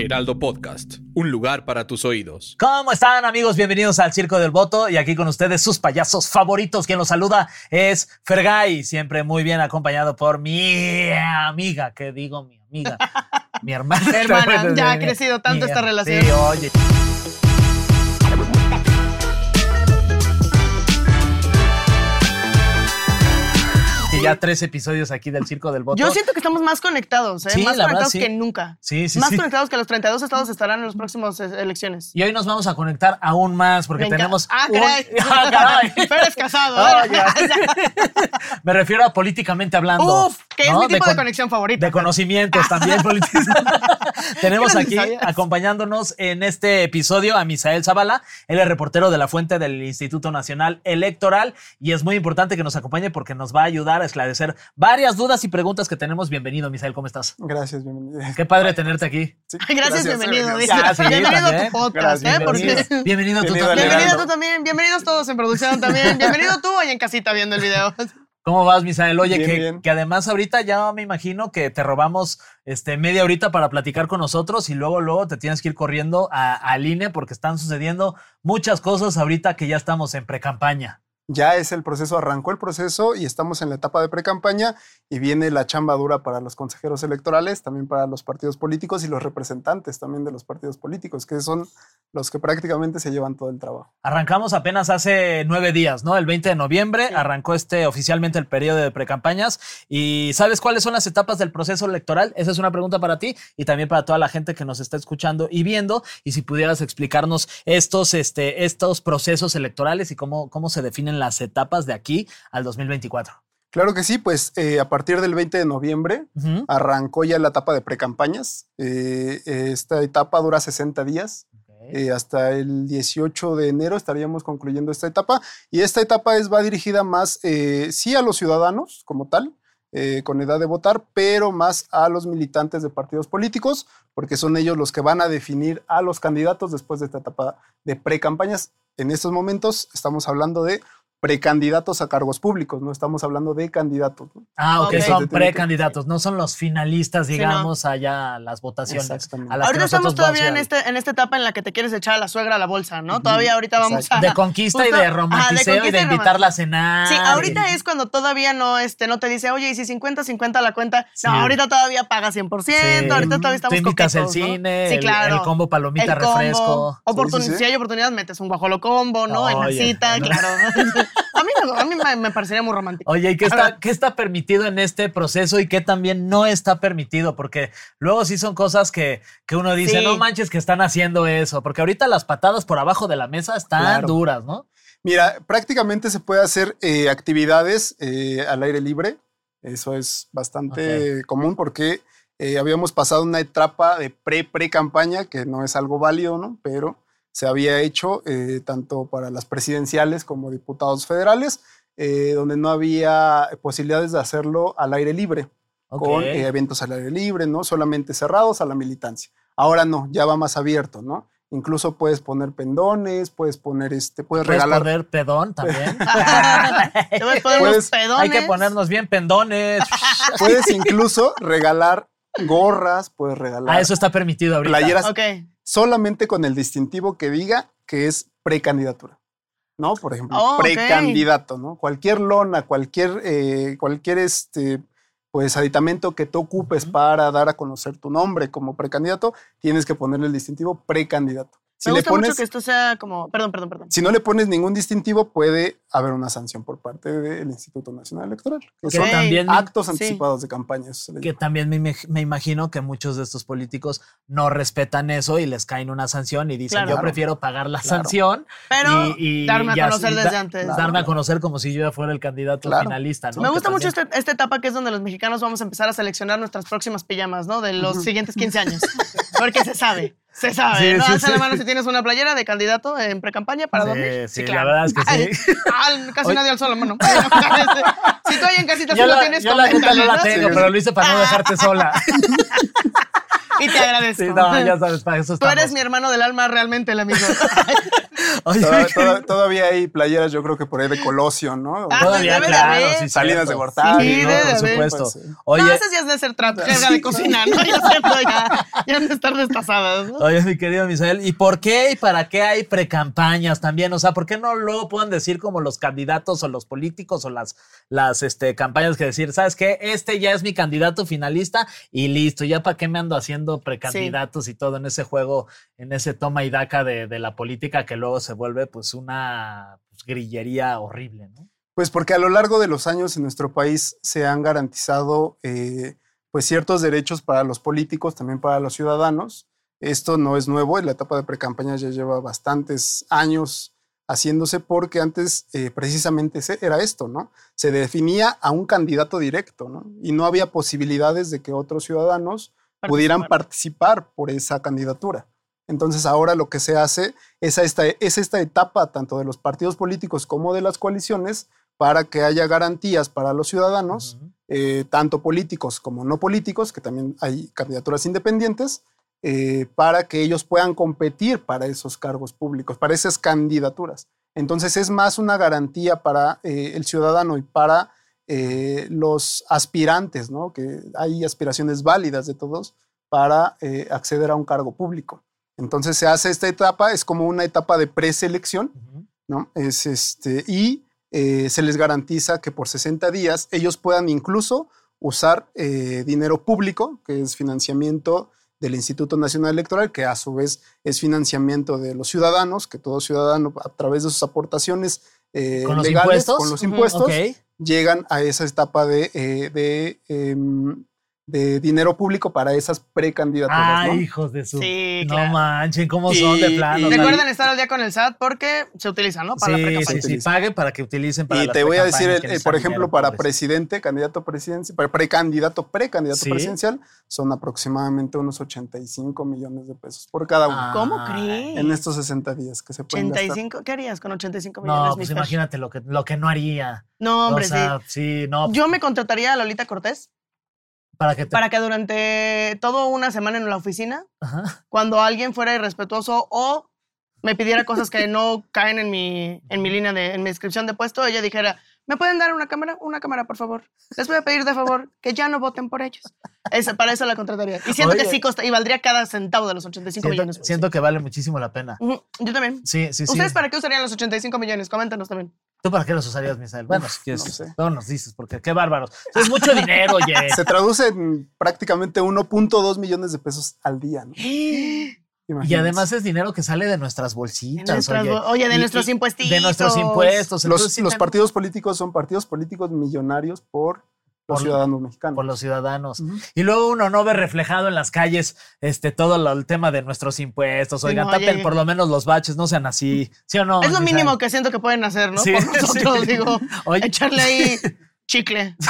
Heraldo Podcast, un lugar para tus oídos. ¿Cómo están amigos? Bienvenidos al Circo del Voto y aquí con ustedes sus payasos favoritos. Quien los saluda es Fergay, siempre muy bien acompañado por mi amiga, ¿qué digo mi amiga? mi hermana. Hermana, ya ha crecido tanto Mi- esta relación. Sí, oye. Ya tres episodios aquí del Circo del Voto. Yo siento que estamos más conectados, ¿eh? Sí, más la verdad, conectados sí. que nunca. Sí, sí, más sí. conectados que los 32 estados estarán en las próximas eh, elecciones. Y hoy nos vamos a conectar aún más porque Me tenemos. Ah, un- caray. Ah, caray. Casado, ¿eh? Oye. Me refiero a políticamente hablando. Uf, que es ¿no? mi tipo de, con- conexión favorita. De conocimientos también políticos. Tenemos ¿Qué no aquí acompañándonos en este episodio a Misael Zavala. Él es reportero de la fuente del Instituto Nacional Electoral y es muy importante que nos acompañe porque nos va a ayudar a esclarecer varias dudas y preguntas que tenemos. Bienvenido, Misael, ¿cómo estás? Gracias, bienvenido. Qué padre tenerte aquí. Sí, Ay, gracias, bienvenido. gracias. sí, bienvenido a tu podcast, Gracias, ¿eh? Porque... bienvenido. Bienvenido tú Bienvenido también. Bienvenido tú también, bienvenidos todos en producción también. Bienvenido tú ahí en casita viendo el video. ¿Cómo vas, Misael? Oye, Bien, que, bien. que además ahorita ya me imagino que te robamos este, media horita para platicar con nosotros y luego, luego te tienes que ir corriendo a- al INE porque están sucediendo muchas cosas ahorita que ya estamos en pre-campaña. Ya es el proceso, arrancó el proceso y estamos en la etapa de pre-campaña y viene la chamba dura para los consejeros electorales, también para los partidos políticos y los representantes también de los partidos políticos, que son los que prácticamente se llevan todo el trabajo. Arrancamos apenas hace nueve días, ¿no? El 20 de noviembre arrancó este oficialmente el periodo de precampañas. ¿Y sabes cuáles son las etapas del proceso electoral? Esa es una pregunta para ti y también para toda la gente que nos está escuchando y viendo. Y si pudieras explicarnos estos, este, estos procesos electorales y cómo, cómo se definen las etapas de aquí al 2024. Claro que sí, pues eh, a partir del 20 de noviembre Ujú. arrancó ya la etapa de precampañas. Eh, esta etapa dura 60 días. Eh, hasta el 18 de enero estaríamos concluyendo esta etapa y esta etapa es, va dirigida más, eh, sí a los ciudadanos como tal, eh, con edad de votar, pero más a los militantes de partidos políticos, porque son ellos los que van a definir a los candidatos después de esta etapa de precampañas. En estos momentos estamos hablando de precandidatos a cargos públicos, no estamos hablando de candidatos. ¿no? Ah, ok, Ok. son precandidatos, no son los finalistas, Sí, no. digamos, allá a las votaciones. Exactamente. a las Ahorita estamos todavía en, este, en esta etapa en la que te quieres echar a la suegra a la bolsa, ¿no? Todavía ahorita vamos a... De conquista y justo- de ajá, de romanticeo y conquista de y invitarla a cenar. Sí, y- ahorita es cuando todavía no, este, no te dice, oye, y si 50-50 la cuenta. Sí. No, ahorita todavía paga 100%, Sí. ahorita todavía estamos Tú invitas el coquetos, ¿no? cine, sí, el- claro. el combo palomita, El combo, refresco. oportun- Sí, sí, sí. Si hay oportunidad, metes un guajolo combo, ¿no? en la cita, ¿no? claro. a mí, me, a mí me, me parecería muy romántico. Oye, ¿y qué está, qué está permitido en este proceso y qué también no está permitido? Porque luego sí son cosas que, que uno dice, Sí. no manches que están haciendo eso. Porque ahorita las patadas por abajo de la mesa están Claro. duras, ¿no? Mira, prácticamente se puede hacer eh, actividades eh, al aire libre. Eso es bastante común porque eh, habíamos pasado una etapa de pre-pre-campaña, que no es algo válido, ¿no? Pero se había hecho eh, tanto para las presidenciales como diputados federales, eh, donde no había posibilidades de hacerlo al aire libre, con eh, eventos al aire libre, ¿no? Solamente cerrados a la militancia. Ahora no, ya va más abierto, ¿no? Incluso puedes poner pendones, puedes poner este, puedes, ¿Puedes regalar poner pedón también? Te puedes poner Puedes- pedones. Hay que ponernos bien pendones. Puedes incluso regalar gorras, puedes regalar Ah, eso está permitido ahorita. playeras Ok. Solamente con el distintivo que diga que es precandidatura. ¿No? Por ejemplo, Oh, precandidato, ¿no? Cualquier lona, cualquier, eh, cualquier este, pues aditamento que tú ocupes para dar a conocer tu nombre como precandidato, tienes que ponerle el distintivo precandidato. Si Me le gusta pones, mucho que esto sea como. Perdón, perdón, perdón. si no le pones ningún distintivo, puede haber una sanción por parte del Instituto Nacional Electoral. Que son también me- actos sí. anticipados de campaña. le que llama. también me, me imagino que muchos de estos políticos no respetan eso y les caen una sanción y dicen Claro. yo prefiero pagar la Claro. sanción Pero y, y darme a ya- conocer y desde antes. darme a conocer como si yo ya fuera el candidato Claro. finalista ¿no? Me Que gusta mucho este- esta etapa que es donde los mexicanos vamos a empezar a seleccionar nuestras próximas pijamas, ¿no? De los siguientes 15 años. Porque se sabe, se sabe. Sí, ¿no? sí, la mano si tienes una playera de candidato en precampaña para dormir. sí, la verdad es que sí. al- casi Oye. nadie alzó la mano. si tú ahí en casita sí la, lo tienes, yo la neta no la tengo, pero lo hice para no dejarte sola. Y te agradezco. Sí, no, ya sabes, para eso Tú eres mi hermano del alma, realmente el amigo. Oye, Toda- toda- todavía hay playeras, yo creo que por ahí de Colosio, ¿no? Ah, todavía, debe de claro, haber. sí, Salinas cierto. de Gortari, Sí, no, debe por de supuesto. Pues, sí. Oye, no, esas ya es de ser trap, de cocina, ¿no? Ya siempre ya, ya han de estar destazadas, ¿no? Oye, mi querido Misael, ¿y por qué y para qué hay precampañas también? O sea, ¿por qué no luego puedan decir como los candidatos o los políticos o las, las este, campañas que decir, ¿sabes qué? Este ya es mi candidato finalista y listo, ya para qué me ando haciendo precandidatos y todo en ese juego, en ese toma y daca de, de la política que luego se vuelve pues una pues, grillería horrible, ¿no? Pues porque a lo largo de los años en nuestro país se han garantizado eh, pues ciertos derechos para los políticos, también para los ciudadanos. Esto no es nuevo, la etapa de precampaña ya lleva bastantes años haciéndose porque antes eh, precisamente era esto, ¿no? Se definía a un candidato directo, ¿no? Y no había posibilidades de que otros ciudadanos pudieran participar por esa candidatura. Entonces ahora lo que se hace es esta, es esta etapa tanto de los partidos políticos como de las coaliciones para que haya garantías para los ciudadanos, eh, tanto políticos como no políticos, que también hay candidaturas independientes, eh, para que ellos puedan competir para esos cargos públicos, para esas candidaturas. Entonces es más una garantía para eh, el ciudadano y para eh, los aspirantes, ¿no? que hay aspiraciones válidas de todos para acceder a un cargo público. Entonces se hace esta etapa, es como una etapa de preselección, ¿no? Es este, y eh, se les garantiza que por 60 días ellos puedan incluso usar eh, dinero público, que es financiamiento del Instituto Nacional Electoral, que a su vez es financiamiento de los ciudadanos, que todo ciudadano a través de sus aportaciones eh, ¿Con los legales, impuestos? con los impuestos, llegan a esa etapa de, eh, de, em, de dinero público para esas precandidaturas. Ay, ¿no? hijos de su. Sí, no claro. manchen, cómo Y- son de plano. Recuerden estar al día con el SAT porque se utiliza, ¿no? Para sí, la sí, sí, pague para que utilicen para Y las te voy a decir, el- eh, por ejemplo, dinero, para pobres. presidente, candidato presidencial, para precandidato, precandidato Sí. presidencial, son aproximadamente unos 85 millones de pesos por cada uno. Ah. ¿Cómo Ay. crees? En estos 60 días que se pueden gastar. 85, ¿qué harías con 85 millones? No, pues imagínate lo que, lo que no haría. No, hombre, o sea, sí. sí. no. Yo me contrataría a Lolita Cortés para que te. para que durante toda una semana en la oficina, Ajá. cuando alguien fuera irrespetuoso o me pidiera cosas que no caen en mi, en mi línea de, en mi descripción de puesto, ella dijera, ¿me pueden dar una cámara? Una cámara, por favor. Les voy a pedir de favor que ya no voten por ellos. Esa- para eso la contrataría. Y siento Oye. que sí costa, y valdría cada centavo de los 85 Siento, millones. siento que vale muchísimo la pena. Yo también. Sí, sí, sí. ¿Ustedes para qué usarían los 85 millones? Coméntanos también. ¿Tú para qué los usarías, Misael? Bueno, si quieres, no sé. no nos dices, porque qué bárbaros. Es mucho dinero, oye. Se traduce en prácticamente 1.2 millones de pesos al día. ¿no? Y además es dinero que sale de nuestras bolsitas. De nuestras oye. oye, de Y- nuestros impuestitos. De nuestros impuestos. los, sí partidos políticos son partidos políticos millonarios por los Por- ciudadanos mexicanos. por los ciudadanos. Y luego uno no ve reflejado en las calles este todo lo- el tema de nuestros impuestos. Oigan, No, tapen por lo menos los baches, no sean así. ¿Sí o no? Es lo mínimo que siento que pueden hacer, ¿no? Sí, Por nosotros, sí. digo, Oye. echarle ahí chicle.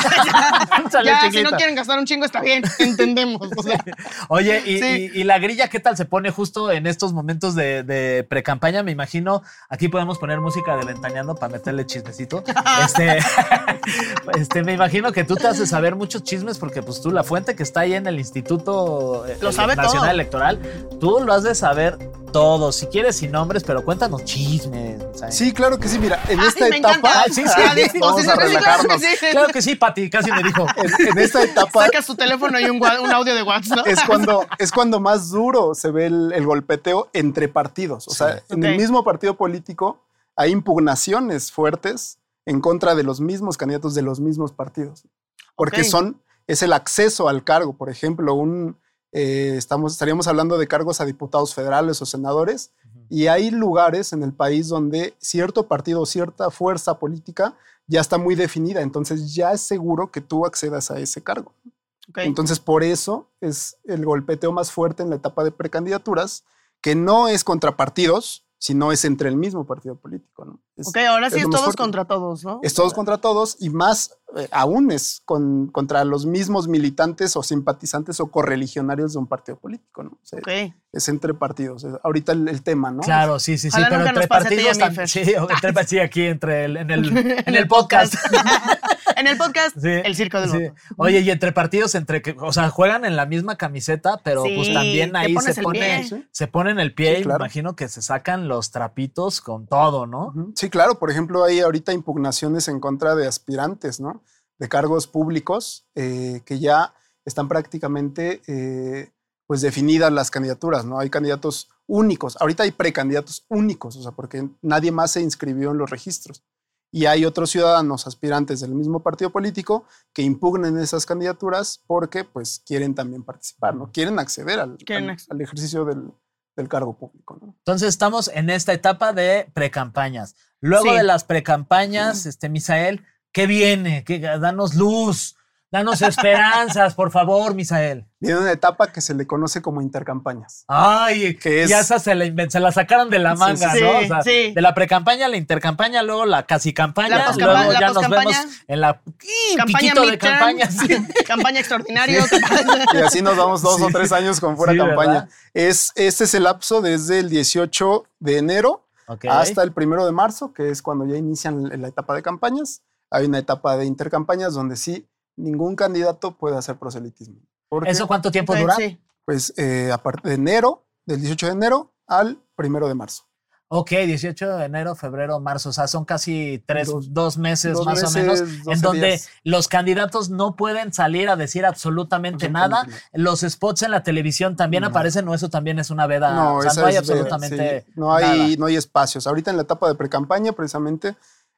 Ya, si no quieren gastar un chingo, está bien, entendemos. o sea. Oye, y, Sí. y- y la grilla, ¿qué tal se pone justo en estos momentos de, de pre-campaña? Me imagino, aquí podemos poner música de Ventaneando para meterle chismecito. Este, este, me imagino que tú te haces saber muchos chismes porque pues tú, la fuente que está ahí en el Instituto eh, Lo sabe Nacional todo. Electoral, tú lo has de saber todo, si quieres sin nombres, pero cuéntanos chismes. ¿sabes? Sí, claro que sí. Mira, en esta etapa, sí, sí. Ah, listo, vamos sí, a sí, sí, relajarnos. sí, sí. Claro que sí, Pati, casi me dijo. En, en esta etapa Sacas tu teléfono y un, un audio de WhatsApp, ¿no? es cuando, es cuando más duro se ve el, el golpeteo entre partidos. O sea, en el Ok. mismo partido político hay impugnaciones fuertes en contra de los mismos candidatos de los mismos partidos. Porque Ok. son, es el acceso al cargo. Por ejemplo, un, eh, estamos, estaríamos hablando de cargos a diputados federales o senadores, y hay lugares en el país donde cierto partido cierta fuerza política ya está muy definida, entonces ya es seguro que tú accedas a ese cargo. Entonces, por eso es el golpeteo más fuerte en la etapa de precandidaturas, que no es contra partidos, sino es entre el mismo partido político. ¿no? Es, Ok, ahora sí es todos fuerte. contra todos, ¿no? es todos contra todos y más eh, aún es con, contra los mismos militantes o simpatizantes o correligionarios de un partido político. ¿no? O sea. Es entre partidos. Es ahorita el, el tema, ¿no? Claro, sí, sí, sí, Ojalá pero entre partidos también. Sí, entre, sí, aquí entre el, en el, en el podcast. en el podcast, Sí, el circo del sí. voto. Oye, y entre partidos, entre que, o sea, juegan en la misma camiseta, pero pues también ahí se pone, pie. Se ponen el pie Sí, y claro. me imagino que se sacan los trapitos con todo, ¿no? Sí, claro. Por ejemplo, hay ahorita impugnaciones en contra de aspirantes, ¿no? De cargos públicos eh, que ya están prácticamente eh, pues definidas las candidaturas, ¿no? Hay candidatos únicos. Ahorita hay precandidatos únicos, o sea, porque nadie más se inscribió en los registros. Y hay otros ciudadanos aspirantes del mismo partido político que impugnen esas candidaturas porque pues quieren también participar, ¿no? Quieren acceder al, Quieren al- ejercicio del, del cargo público, ¿no? Entonces estamos en esta etapa de precampañas. Luego Sí. de las precampañas, este Misael, ¿qué viene? ¿Qué, danos luz, danos esperanzas, por favor, Misael. Viene una etapa que se le conoce como intercampañas. Ay, Que es- ya esa se la, se la sacaron de la manga, sí, ¿no? sí, O sea, sí. De la precampaña a la intercampaña, luego la casi campaña, La poscampa- luego la ya nos vemos en la. Campaña piquito de campaña. sí. campaña extraordinario. Y así nos vamos dos Sí. o tres años con Sí, campaña. ¿verdad? Es, este es el lapso desde el 18 de enero Ok. hasta el primero de marzo, que es cuando ya inician la etapa de campañas. Hay una etapa de intercampañas donde sí ningún candidato puede hacer proselitismo. Porque, ¿Eso cuánto tiempo Ok, dura? sí. pues, eh, a partir de enero, del 18 de enero al primero de marzo. Ok, 18 de enero, febrero, marzo, o sea, son casi tres, dos, Dos- meses dos más o menos, en 12 donde días. los candidatos no pueden salir a decir absolutamente nada. Los spots en la televisión también No. aparecen, o eso también es una veda. No, o sea, no hay veda, absolutamente sí. no hay nada. no hay espacios. Ahorita en la etapa de precampaña, precisamente,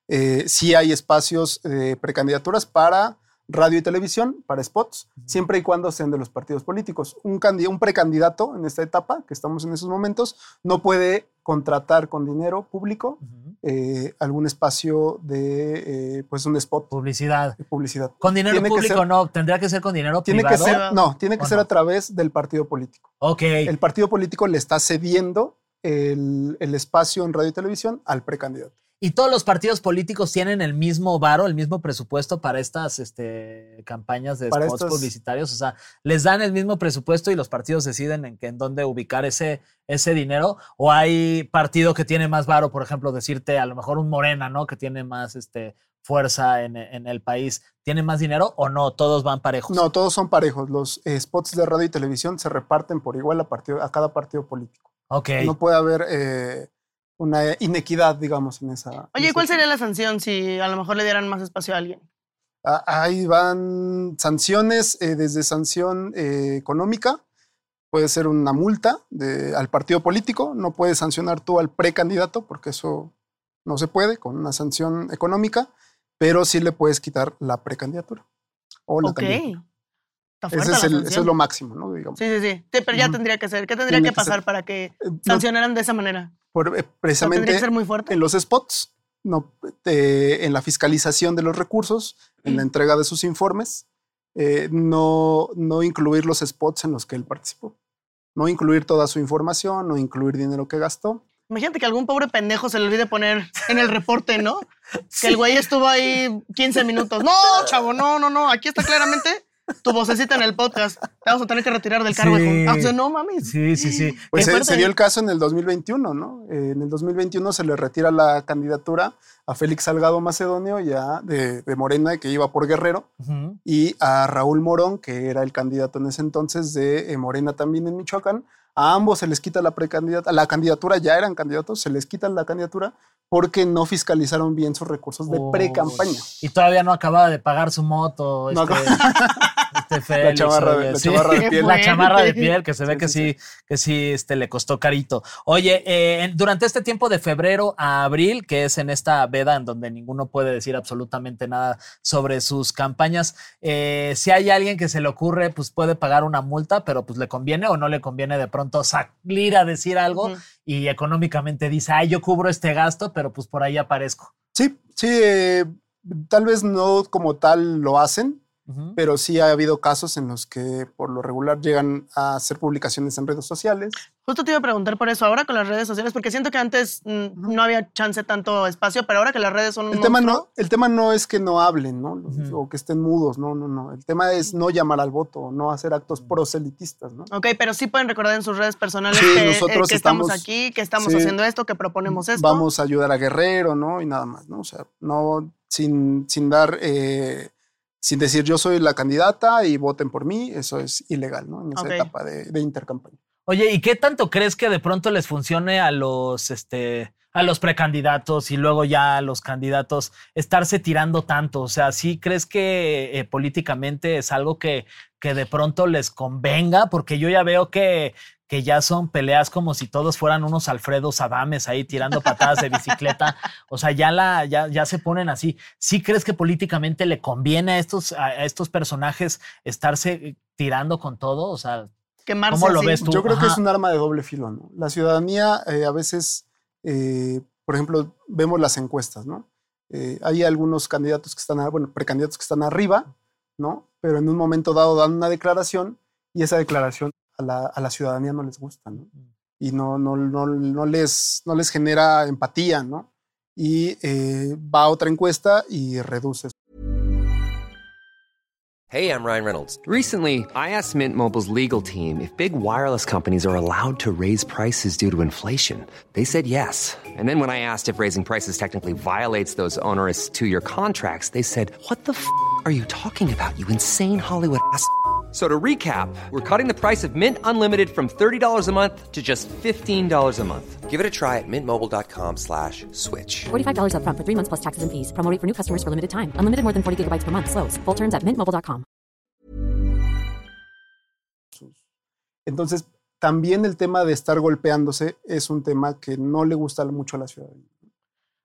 eh, sí hay espacios de precandidaturas para radio y televisión, para spots, siempre y cuando sean de los partidos políticos. Un, candi- un precandidato en esta etapa, que estamos en esos momentos, no puede contratar con dinero público eh, algún espacio de eh, pues un spot Publicidad. publicidad. Con dinero Tiene que público ser- no, tendría que ser con dinero Tiene que privado. ser, no, tiene que ¿O ser no? a través del partido político. Ok. el partido político le está cediendo el, el espacio en radio y televisión al precandidato. ¿Y todos los partidos políticos tienen el mismo varo, el mismo presupuesto para estas este, campañas de Para spots publicitarios? O sea, ¿les dan el mismo presupuesto y los partidos deciden en, en dónde ubicar ese, ese dinero? ¿O hay partido que tiene más varo, por ejemplo, decirte a lo mejor un Morena, ¿no? Que tiene más este, fuerza en, en el país, ¿tiene más dinero o no? Todos van parejos. No, todos son parejos. Los eh, spots de radio y televisión se reparten por igual a, partido, a cada partido político. Ok. No puede haber eh, una inequidad, digamos, en esa. en Oye, ese ¿cuál sería la sanción si a lo mejor le dieran más espacio a alguien? Ah, Ahí van sanciones, eh, desde sanción eh, económica, puede ser una multa de- al partido político, no puedes sancionar tú al precandidato, porque eso no se puede con una sanción económica, pero sí le puedes quitar la precandidatura. O la Ok. candidatura. Está fuerte Ese es, el- ese es lo máximo, ¿no? Digamos. Sí, sí, sí. Sí, Pero ya tendría que ser. ¿Qué tendría Tiene que pasar para que Eh, sancionaran de esa manera? Por- eh, precisamente que ser muy fuerte. en los spots, no, eh, en la fiscalización de los recursos, en la entrega de sus informes, eh, no, no incluir los spots en los que él participó. No incluir toda su información, no incluir dinero que gastó. Imagínate que algún pobre pendejo se le olvide poner en el reporte, ¿no? Que el güey estuvo ahí 15 minutos. No, chavo, no, no, no. Aquí está claramente tu vocecita en el podcast. Te vamos a tener que retirar del cargo. Sí. hijo. O sea, no mames. Sí, sí, sí. Pues se, dio el caso en el 2021, ¿no? Eh, en el 2021 se le retira la candidatura a Félix Salgado Macedonio, ya de, de Morena, que iba por Guerrero, y a Raúl Morón, que era el candidato en ese entonces de eh, Morena también en Michoacán. A ambos se les quita la precandidata, la candidatura, ya eran candidatos, se les quita la candidatura porque no fiscalizaron bien sus recursos de pre-campaña. Y todavía no acababa de pagar su moto. No Este, este Félix, chamarra de- oye, la sí. chamarra de piel. La chamarra de piel, que se ve Sí, que sí, sí, que sí este, le costó carito. Oye, eh, durante este tiempo de febrero a abril, que es en esta veda en donde ninguno puede decir absolutamente nada sobre sus campañas, eh, si hay alguien que se le ocurre, pues puede pagar una multa, pero pues le conviene o no le conviene de pronto salir a decir algo y económicamente dice, ay, yo cubro este gasto, pero pues por ahí aparezco. Sí, sí, eh, tal vez no como tal lo hacen, Pero sí ha habido casos en los que por lo regular llegan a hacer publicaciones en redes sociales. Justo te iba a preguntar por eso ahora con las redes sociales, porque siento que antes mm, no había chance tanto espacio, pero ahora que las redes son un El tema, no, el tema no es que no hablen, ¿no? O que estén mudos, no, no, no. El tema es no llamar al voto, no hacer actos proselitistas, ¿no? Ok, pero sí pueden recordar en sus redes personales Sí, que, eh, nosotros que estamos, estamos- aquí, que estamos sí. haciendo esto, que proponemos esto. Vamos a ayudar a Guerrero, ¿no? Y nada más, ¿no? O sea, no sin, sin dar, eh, sin decir yo soy la candidata y voten por mí, eso es ilegal, ¿no? En esa etapa de, de intercampaña. Oye, ¿y qué tanto crees que de pronto les funcione a los, este, a los precandidatos y luego ya a los candidatos estarse tirando tanto? O sea, ¿sí crees que eh, políticamente es algo que, que de pronto les convenga? Porque yo ya veo que, que ya son peleas como si todos fueran unos Alfredos Adames ahí tirando patadas de bicicleta. O sea, ya, la, ya, ya se ponen así. ¿Sí crees que políticamente le conviene a estos, a estos personajes estarse eh, tirando con todo? O sea, quemarse ¿Cómo lo así. ves tú? Yo creo que es un arma de doble filo, ¿no? La ciudadanía eh, a veces, eh, por ejemplo, vemos las encuestas, ¿no? Eh, hay algunos candidatos que están, bueno, precandidatos que están arriba, ¿no? Pero en un momento dado dan una declaración y esa declaración a la, a la ciudadanía no les gusta, ¿no? Y no, no, no, no, les, no les genera empatía, ¿no? Y eh, va a otra encuesta y reduce Hey, I'm Ryan Reynolds. Recently, I asked Mint Mobile's legal team if big wireless companies are allowed to raise prices due to inflation. They said yes. And then when I asked if raising prices technically violates those onerous two year contracts, they said, What the f are you talking about, you insane Hollywood ass? So to recap, we're cutting the price of Mint Unlimited from $30 a month to just $15 a month. Give it a try at mintmobile.com slash switch. $45 upfront for three months plus taxes and fees. Promo for new customers for limited time. Unlimited more than 40 gigabytes per month. Slows. Full terms at mintmobile.com. Entonces, también el tema de estar golpeándose es un tema que no le gusta mucho a la ciudadanía.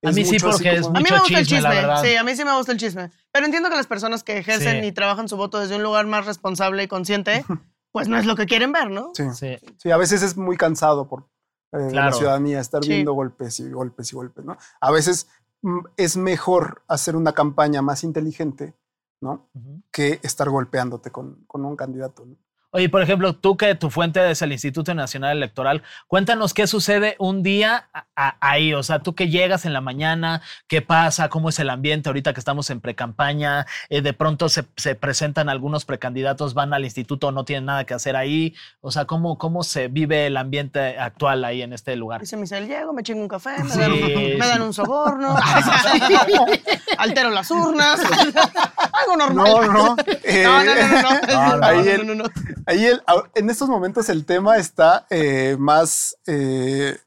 A mí sí, mucho porque es como- A mí mucho me gusta el chisme, la chisme, sí, a mí sí me gusta el chisme. Pero entiendo que las personas que ejercen Sí. y trabajan su voto desde un lugar más responsable y consciente, pues no es lo que quieren ver, ¿no? Sí, Sí. sí, a veces es muy cansado por eh, la ciudadanía estar Sí. viendo golpes y golpes y golpes, ¿no? A veces mm, es mejor hacer una campaña más inteligente, ¿no? Que estar golpeándote con, con un candidato, ¿no? Oye, por ejemplo, tú que tu fuente es el Instituto Nacional Electoral, cuéntanos qué sucede un día a- a- ahí. O sea, tú que llegas en la mañana, qué pasa, cómo es el ambiente ahorita que estamos en precampaña. eh, de pronto se, se presentan algunos precandidatos, van al instituto, no tienen nada que hacer ahí. O sea, cómo, cómo se vive el ambiente actual ahí en este lugar. Dice Misael, llego, me chingo un café, me, Sí, dan, un, sí. me dan un soborno, altero las urnas, algo normal. No, no. eh, No, no, no, no, no. No, no, no, no. Ahí el- en estos momentos el tema está eh, más, eh,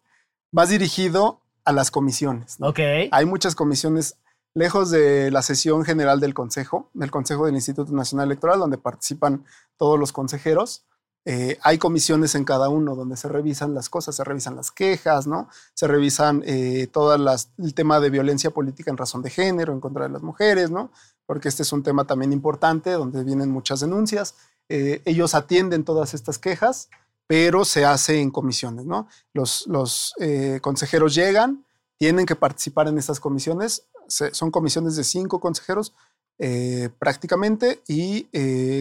más dirigido a las comisiones. ¿no? Ok. Hay muchas comisiones lejos de la sesión general del Consejo, del Consejo del Instituto Nacional Electoral, donde participan todos los consejeros. Eh, hay comisiones en cada uno donde se revisan las cosas, se revisan las quejas, ¿no? Se revisan eh, todo el tema de violencia política en razón de género, en contra de las mujeres, ¿no? Porque este es un tema también importante donde vienen muchas denuncias. Eh, ellos atienden todas estas quejas, pero se hace en comisiones, ¿no? Los, los eh, consejeros llegan, tienen que participar en estas comisiones. Son comisiones de cinco consejeros eh, prácticamente y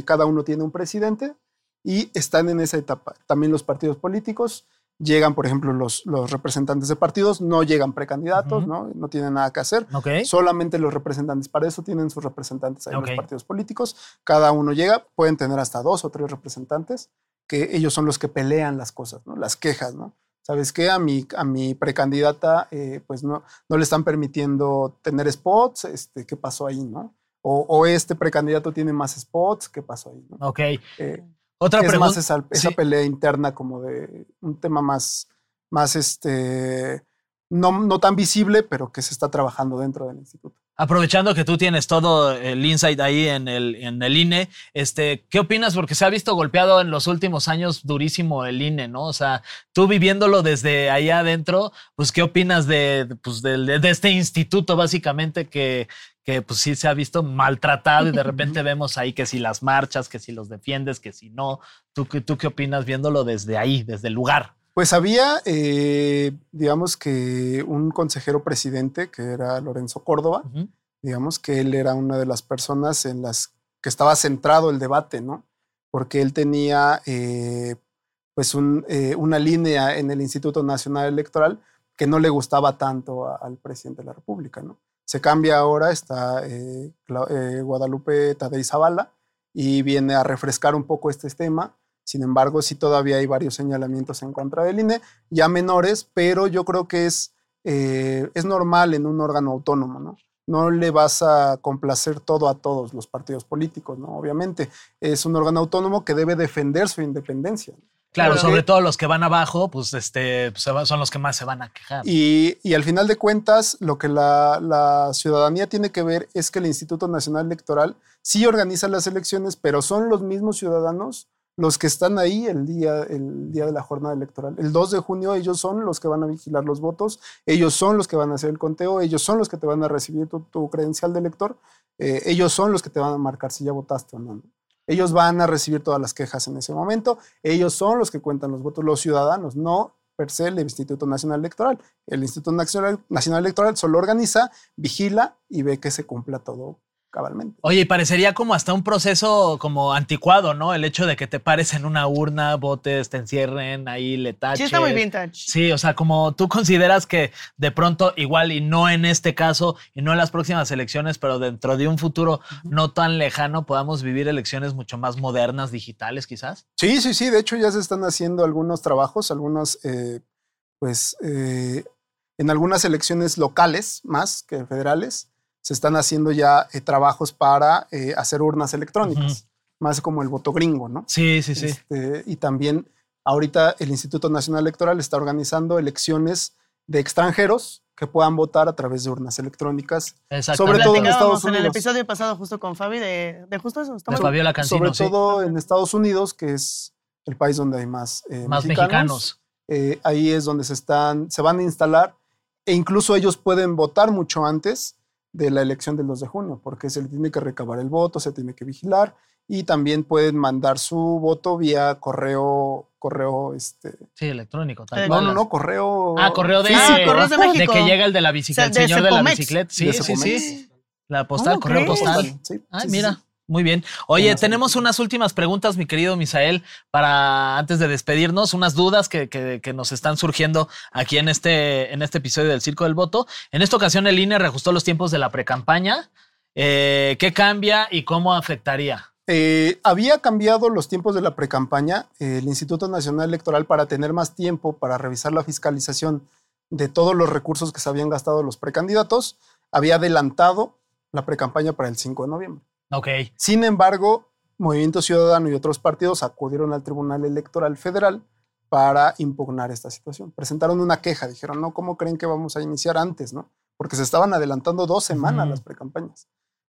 cada uno tiene un presidente y están en esa etapa. También los partidos políticos llegan, por ejemplo, los, los representantes de partidos, no llegan precandidatos, Ujú. ¿no? no tienen nada que hacer. Ok. Solamente los representantes, para eso tienen sus representantes ahí en Ok. los partidos políticos. Cada uno llega, pueden tener hasta dos o tres representantes, que ellos son los que pelean las cosas, ¿no? las quejas, ¿no? ¿Sabes qué? A mi, a mi precandidata, eh, pues no, no le están permitiendo tener spots, este, ¿qué pasó ahí, no? O, o este precandidato tiene más spots, ¿qué pasó ahí? ¿no? Ok. Eh, Otra es pregunta. más esa, esa sí. pelea interna como de un tema más, más este, no, no tan visible, pero que se está trabajando dentro del instituto. Aprovechando que tú tienes todo el insight ahí en el, en el INE, este, ¿qué opinas? Porque se ha visto golpeado en los últimos años durísimo el INE, ¿no? O sea, tú viviéndolo desde ahí adentro, pues, ¿qué opinas de, pues, de, de este instituto básicamente que, que pues sí se ha visto maltratado y de repente vemos ahí que si las marchas, que si los defiendes, que si no. ¿Tú, qué- tú qué opinas viéndolo desde ahí, desde el lugar? Pues había, eh, digamos que un consejero presidente que era Lorenzo Córdoba, digamos que él era una de las personas en las que estaba centrado el debate, ¿no? Porque él tenía eh, pues un, eh, una línea en el Instituto Nacional Electoral que no le gustaba tanto a- al presidente de la República, ¿no? Se cambia ahora, está eh, eh, Guadalupe Tadei Zavala y viene a refrescar un poco este tema. Sin embargo, sí todavía hay varios señalamientos en contra del INE, ya menores, pero yo creo que es, eh, es normal en un órgano autónomo, ¿no? No le vas a complacer todo a todos los partidos políticos, ¿no? Obviamente, es un órgano autónomo que debe defender su independencia. Claro, Porque- sobre todo los que van abajo, pues este, pues, son los que más se van a quejar. Y, y al final de cuentas, lo que la, la ciudadanía tiene que ver es que el Instituto Nacional Electoral sí organiza las elecciones, pero son los mismos ciudadanos los que están ahí el día, el día de la jornada electoral. El 2 de junio ellos son los que van a vigilar los votos, ellos son los que van a hacer el conteo, ellos son los que te van a recibir tu, tu credencial de elector, eh, ellos son los que te van a marcar si ya votaste o no. Ellos van a recibir todas las quejas en ese momento, ellos son los que cuentan los votos, los ciudadanos, no per se el Instituto Nacional Electoral. El Instituto Nacional Electoral solo organiza, vigila y ve que se cumpla todo cabalmente. Oye, y parecería como hasta un proceso como anticuado, ¿no? El hecho de que te pares en una urna, votes, te encierren, ahí le taches. Sí, está muy vintage. Sí, o sea, como tú consideras que de pronto, igual y no en este caso y no en las próximas elecciones, pero dentro de un futuro no tan lejano, podamos vivir elecciones mucho más modernas, digitales, quizás. Sí, sí, sí. De hecho, ya se están haciendo algunos trabajos, algunos, eh, pues, eh, en algunas elecciones locales más que federales, se están haciendo ya eh, trabajos para eh, hacer urnas electrónicas, más como el voto gringo, ¿no? Sí, sí, sí. Este, y también ahorita el Instituto Nacional Electoral está organizando elecciones de extranjeros que puedan votar a través de urnas electrónicas. Exacto. sobre todo en Estados en el Unidos. episodio pasado justo con Fabi de, de justo eso. Está De Fabiola Cancino, sobre sí. todo en Estados Unidos, que es el país donde hay más, eh, Más mexicanos. eh, ahí es donde se están, se van a instalar e incluso ellos pueden votar mucho antes de la elección del 2 de junio, porque se le tiene que recabar el voto, se tiene que vigilar y también pueden mandar su voto vía correo, correo, este, Sí, electrónico. tal no, no, no, correo. Ah, correo de, Ah, correos de de México. que llega el de la bicicleta, O sea, el de señor de la bicicleta. Sí, De sí, sí. La postal, ¿Cómo correo crees? postal. Sí, Ay, sí, sí, mira. Muy bien. Oye, tenemos unas últimas preguntas, mi querido Misael, para antes de despedirnos, unas dudas que, que- que nos están surgiendo aquí en este, en este episodio del Circo del Voto. En esta ocasión el INE reajustó los tiempos de la precampaña. Eh, ¿Qué cambia y cómo afectaría? Eh, había cambiado los tiempos de la precampaña. eh, el Instituto Nacional Electoral, para tener más tiempo para revisar la fiscalización de todos los recursos que se habían gastado los precandidatos, había adelantado la precampaña para el 5 de noviembre. Ok. Sin embargo, Movimiento Ciudadano y otros partidos acudieron al Tribunal Electoral Federal para impugnar esta situación. Presentaron una queja, dijeron, no, ¿cómo creen que vamos a iniciar antes? ¿no? Porque se estaban adelantando dos semanas Ujú. las precampañas.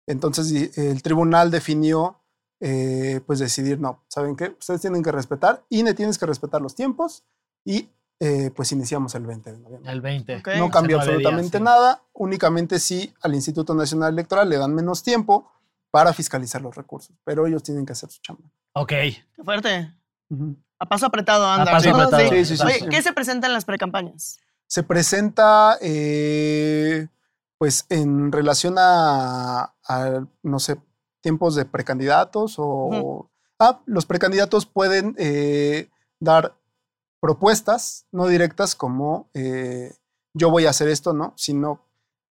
Entonces el tribunal definió, eh, pues decidir, no, ¿saben qué? Ustedes tienen que respetar, INE tienes que respetar los tiempos y eh, pues iniciamos el 20 de noviembre. El 20. Ok. No cambió absolutamente días, sí. nada, únicamente sí al Instituto Nacional Electoral le dan menos tiempo para fiscalizar los recursos, pero ellos tienen que hacer su chamba. Ok. Qué fuerte. A paso apretado anda. paso Sí. apretado. Sí, sí, sí, Oye, sí. ¿qué se presenta en las precampañas? Se presenta, eh, pues, en relación a, a, no sé, tiempos de precandidatos o... Ah, los precandidatos pueden eh, dar propuestas no directas como eh, yo voy a hacer esto, ¿no? Sino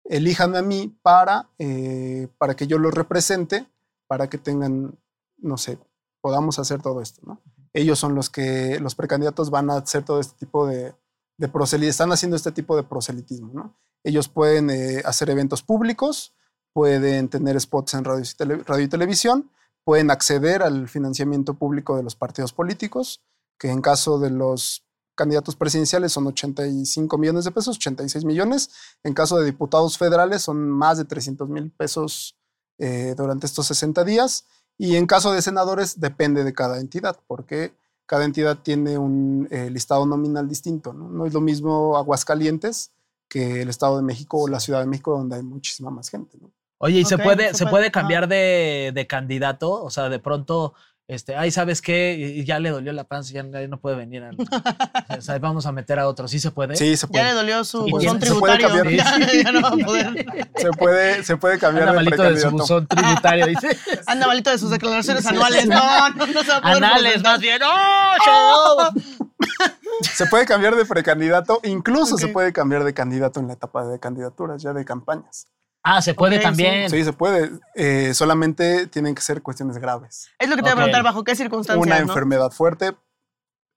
elíjanme a mí para, eh, para que yo los represente, para que tengan, no sé, podamos hacer todo esto. Ellos son los que, los precandidatos van a hacer todo este tipo de, de proselitismo, están haciendo este tipo de proselitismo. Ellos pueden eh, hacer eventos públicos, pueden tener spots en radio y, radio y televisión, pueden acceder al financiamiento público de los partidos políticos, que en caso de los candidatos presidenciales son 85 millones de pesos, 86 millones. En caso de diputados federales son más de 300 mil pesos eh, durante estos 60 días. Y en caso de senadores depende de cada entidad, porque cada entidad tiene un eh, listado nominal distinto. ¿no? no es lo mismo Aguascalientes que el Estado de México o la Ciudad de México, donde hay muchísima más gente. ¿no? Oye, ¿y se puede, se se puede, cambiar de, de candidato? O sea, de pronto, este, ay, ¿sabes qué? Y ya le dolió la panza, ya, ya no puede venir. al- o sea, vamos a meter a otro. ¿Sí se puede? Sí, se Ya puede. le dolió su Y buzón tiene- se puede tributario. Ya, cambiar. ya no va a poder. Se puede, se puede cambiar Anda de malito de su buzón tributario, dice. Anda malito de sus declaraciones anuales. No, no, no se va a poder Anales, más bien. ¡Oh, Se puede cambiar de precandidato, incluso se puede cambiar de candidato en la etapa de candidaturas, ya de campañas. Ah, se puede sí. también. Sí, se puede. eh, solamente tienen que ser cuestiones graves. Es lo que te voy a preguntar, ¿bajo qué circunstancias? Una no? enfermedad fuerte.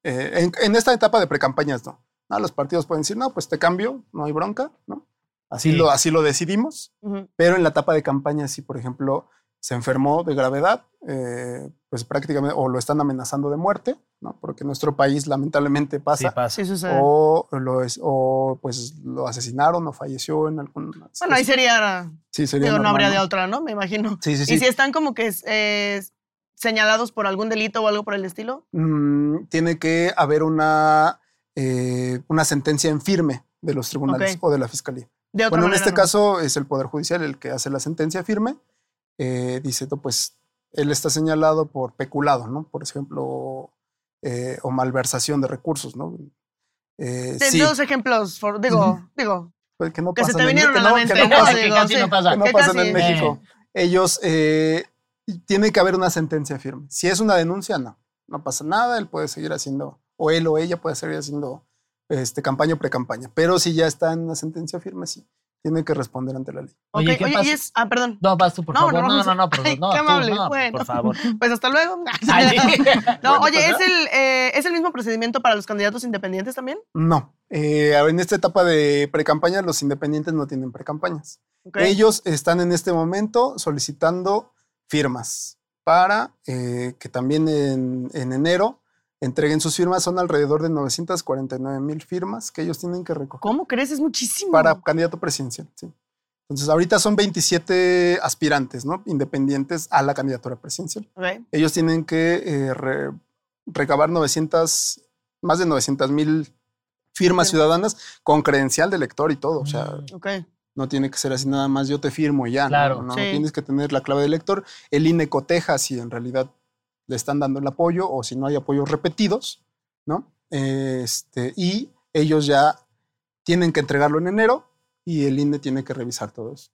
eh, en, en esta etapa de precampañas, no. No, Los partidos pueden decir, no, pues te cambio, no hay bronca, ¿no? Así, Sí. lo, así lo decidimos. Pero en la etapa de campaña, si por ejemplo se enfermó de gravedad, eh, pues prácticamente o lo están amenazando de muerte, ¿no? Porque en nuestro país lamentablemente Sí, pasa. pasa. Sí sucede. o, lo es, o pues lo asesinaron o falleció en algún... bueno, ahí sería. sí, sería Digo, no habría de otra, ¿no? Me imagino. Sí, sí, Y sí. si están como que eh, señalados por algún delito o algo por el estilo. Mm, tiene que haber una, eh, una sentencia en firme de los tribunales o de la fiscalía. De otra Bueno, en este no. caso es el Poder Judicial el que hace la sentencia firme. Eh, dice, no, pues él está señalado por peculado, ¿no? Por ejemplo, eh, o malversación de recursos, ¿no? Eh, sí, Dos ejemplos, for- digo, digo, pues, que no que se pasan te en- vinieron que a la no- mente. que no ¿no? pasan- que casi sí, no pasa. que no que pasan en México. Ellos, eh, tiene que haber una sentencia firme. Si es una denuncia, no, no pasa nada, él puede seguir haciendo, o él o ella puede seguir haciendo este, campaña o pre-campaña. Pero si ya está en una sentencia firme, sí, tiene que responder ante la ley. Oye, Ok, ¿qué Oye, pasa? y es. Ah, perdón. No, vas tú, por No, favor. no, No, no, no, por, Ay, no, qué tú, amable. no, Bueno. por favor. Pues hasta luego. Ay, No, Bueno, oye, pues, ¿es el, eh, ¿es el mismo procedimiento para los candidatos independientes también? No, eh, en esta etapa de pre-campaña, los independientes no tienen pre-campañas. Ok. Ellos están en este momento solicitando firmas para eh, que también en, en enero entreguen sus firmas. Son alrededor de 949 mil firmas que ellos tienen que recoger ¿Cómo crees? Es muchísimo. para candidato presidencial. sí. Entonces, ahorita son 27 aspirantes, ¿no? Independientes a la candidatura presidencial. Ok. Ellos tienen que eh, re- recabar 900, más de 900 mil firmas ciudadanas con credencial de elector y todo. O sea, Mm. No tiene que ser así nada más, yo te firmo y ya. Claro. No, no, Sí. tienes que tener la clave de elector. El INE coteja si en realidad le están dando el apoyo o si no hay apoyos repetidos, ¿no? Este, y ellos ya tienen que entregarlo en enero y el INE tiene que revisar todo eso.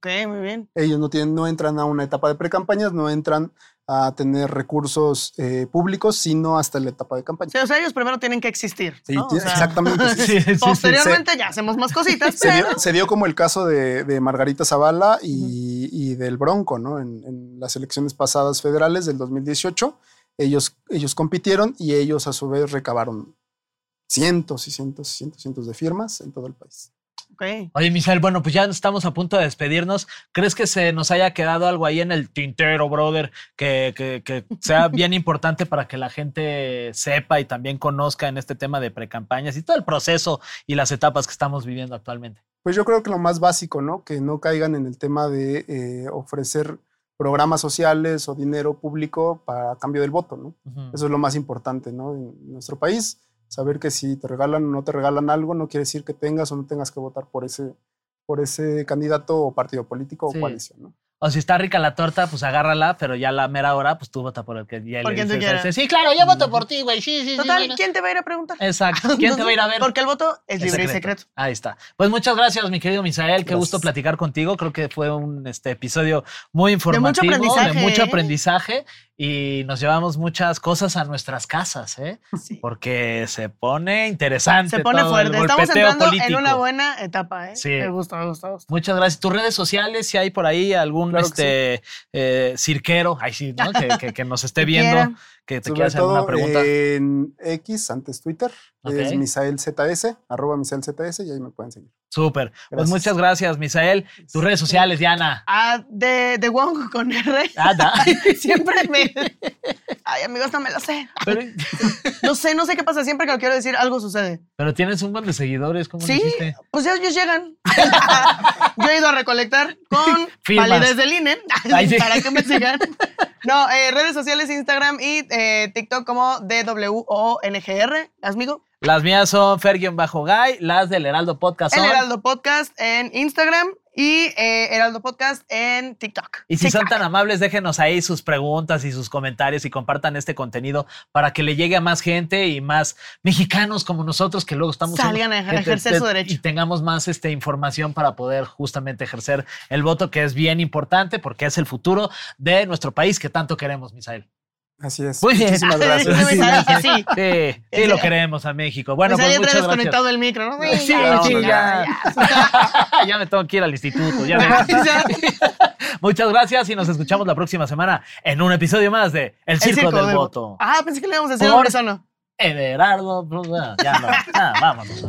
Ok, muy bien. Ellos no, tienen, no entran a una etapa de precampañas, no entran a tener recursos eh, públicos, sino hasta la etapa de campaña. Sí, o sea, ellos primero tienen que existir. Sí, ¿no? O tiene- sea, exactamente. sí. Sí. Posteriormente ya hacemos más cositas, Se pero. dio, se dio como el caso de, de Margarita Zavala y, y del Bronco, ¿no? En, en las elecciones pasadas federales del 2018, ellos, ellos compitieron y ellos a su vez recabaron cientos y cientos y cientos, cientos de firmas en todo el país. Oye, Misael, bueno, pues ya estamos a punto de despedirnos. ¿Crees que se nos haya quedado algo ahí en el tintero, brother, que, que- que sea bien importante para que la gente sepa y también conozca en este tema de precampañas y todo el proceso y las etapas que estamos viviendo actualmente? Pues yo creo que lo más básico, ¿no? Que no caigan en el tema de eh, ofrecer programas sociales o dinero público para cambio del voto, ¿no? Eso es lo más importante, ¿no? En nuestro país, saber que si te regalan o no te regalan algo no quiere decir que tengas o no tengas que votar por ese, por ese candidato o partido político Sí. o coalición, ¿no? O si está rica la torta, pues agárrala, pero ya a la mera hora, pues tú vota por el que ya Por le quien tú dices a quieras. ese, Sí, claro, yo voto por ti, güey. Sí, sí, sí. Total, bueno". ¿quién te va a ir a preguntar? Exacto. ¿Quién te va a ir a ver? Porque el voto es Es libre y secreto. Ahí está. Pues muchas gracias, mi querido Misael. Qué gusto platicar contigo. Creo que fue un este, episodio muy informativo, aprendizaje, de mucho ¿eh? aprendizaje y nos llevamos muchas cosas a nuestras casas, ¿eh? Sí. Porque se pone interesante. Se pone todo el fuerte. Estamos golpeteo entrando en político. una buena etapa, ¿eh? Sí. Me gusta, me gusta, me gusta. Muchas gracias. Tus redes sociales, si hay por ahí algún Claro este eh, cirquero, ay sí, ¿no? que, que- que nos esté viendo, que te Sobre quiera hacer todo eh, pregunta. en X, antes Twitter, Ok. es MisaelZS, arroba MisaelZS y ahí me pueden seguir. Súper. Pues muchas gracias, Misael. Tus redes sociales, Diana. Ah, de, de Wong con R. Ada. Siempre me. Ay, amigos, no me lo sé. Pero, No sé, no sé qué pasa. Siempre que lo quiero decir, algo sucede. pero tienes un buen de seguidores, ¿cómo lo Sí, pues ya ellos llegan. Yo he ido a recolectar con Firmas. validez del INE Ay, sí. para que me sigan. No, eh, redes sociales, Instagram y eh, TikTok como DWONGR, amigo. Las mías son Fer-Guy, las del Heraldo Podcast El son. Heraldo Podcast en Instagram y eh, Heraldo Podcast en TikTok. Y si son tan amables, déjenos ahí sus preguntas y sus comentarios y compartan este contenido para que le llegue a más gente y más mexicanos como nosotros que luego estamos Salgan a ejercer su derecho. y tengamos más este, información para poder justamente ejercer el voto que es bien importante porque es el futuro de nuestro país que tanto queremos, Misael. Así es. Muy bien. Muchísimas gracias. Sí, sí. Sí, sí lo queremos a México. Bueno, Pues pues muchas gracias. desconectado el micro, ¿no? Sí, ya, sí, ya, ya. ya me tengo que ir al instituto. Ya me- Ya. Muchas gracias y nos escuchamos la próxima semana en un episodio más de El El Circo, del de- Voto. Ah, pensé que le íbamos a decir hombre sano. Everardo, ya no, ya, vámonos.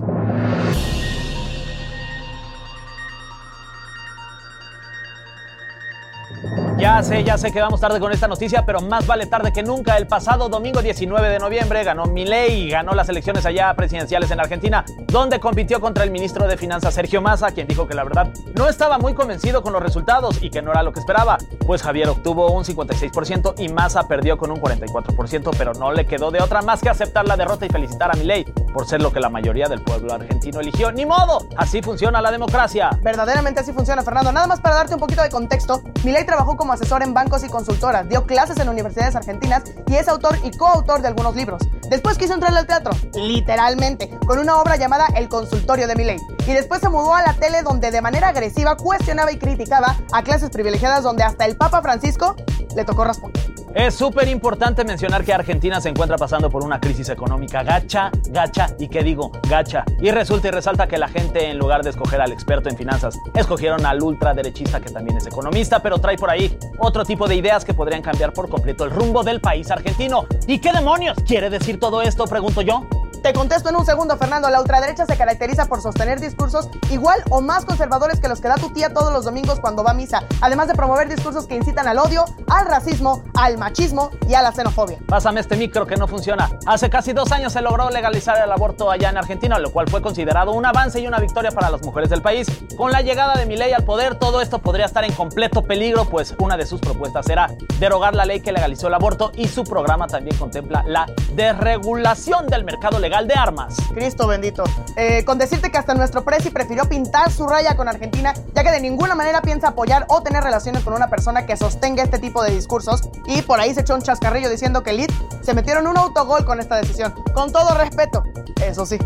Ya sé, ya sé que vamos tarde con esta noticia, pero más vale tarde que nunca. El pasado domingo 19 de noviembre ganó Milei y ganó las elecciones allá presidenciales en Argentina, donde compitió contra el ministro de Finanzas Sergio Massa, quien dijo que la verdad no estaba muy convencido con los resultados y que no era lo que esperaba. Pues Javier obtuvo un 56% y Massa perdió con un 44%, pero no le quedó de otra más que aceptar la derrota y felicitar a Milei por ser lo que la mayoría del pueblo argentino eligió. ¡Ni modo! Así funciona la democracia. Verdaderamente así funciona, Fernando. Nada más para darte un poquito de contexto, Milei trabajó como asesor en bancos y consultoras, dio clases en universidades argentinas y es autor y coautor de algunos libros. Después quiso entrarle al teatro, literalmente, con una obra llamada El consultorio de Milei. Y después se mudó a la tele donde de manera agresiva cuestionaba y criticaba a clases privilegiadas donde hasta el Papa Francisco le tocó raspón. Es súper importante mencionar que Argentina se encuentra pasando por una crisis económica gacha, gacha y qué digo, gacha. Y resulta y resalta que la gente en lugar de escoger al experto en finanzas, escogieron al ultraderechista que también es economista, pero trae por ahí otro tipo de ideas que podrían cambiar por completo el rumbo del país argentino. ¿Y qué demonios quiere decir todo esto? Pregunto yo. Te contesto en un segundo, Fernando. La ultraderecha se caracteriza por sostener discursos igual o más conservadores que los que da tu tía todos los domingos cuando va a misa, además de promover discursos que incitan al odio, al racismo, al machismo y a la xenofobia. Pásame este micro que no funciona. Hace casi dos años se logró legalizar el aborto allá en Argentina, lo cual fue considerado un avance y una victoria para las mujeres del país. Con la llegada de Milei al poder, todo esto podría estar en completo peligro, pues una de sus propuestas era derogar la ley que legalizó el aborto y su programa también contempla la desregulación del mercado legal de armas. Cristo bendito. Eh, con decirte que hasta nuestro presi prefirió pintar su raya con Argentina, ya que de ninguna manera piensa apoyar o tener relaciones con una persona que sostenga este tipo de discursos. Y por ahí se echó un chascarrillo diciendo que Lid se metieron un autogol con esta decisión. Con todo respeto, eso sí.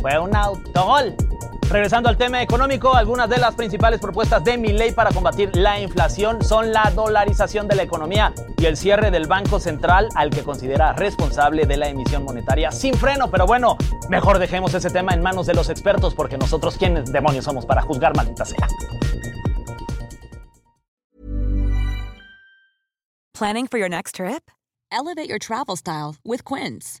Fue un autogol. Regresando al tema económico, algunas de las principales propuestas de mi ley para combatir la inflación son la dolarización de la economía y el cierre del Banco Central al que considera responsable de la emisión monetaria sin freno. Pero bueno, mejor dejemos ese tema en manos de los expertos porque nosotros quiénes demonios somos para juzgar maldita sea. Planning for your next trip? Elevate your travel style with Quince.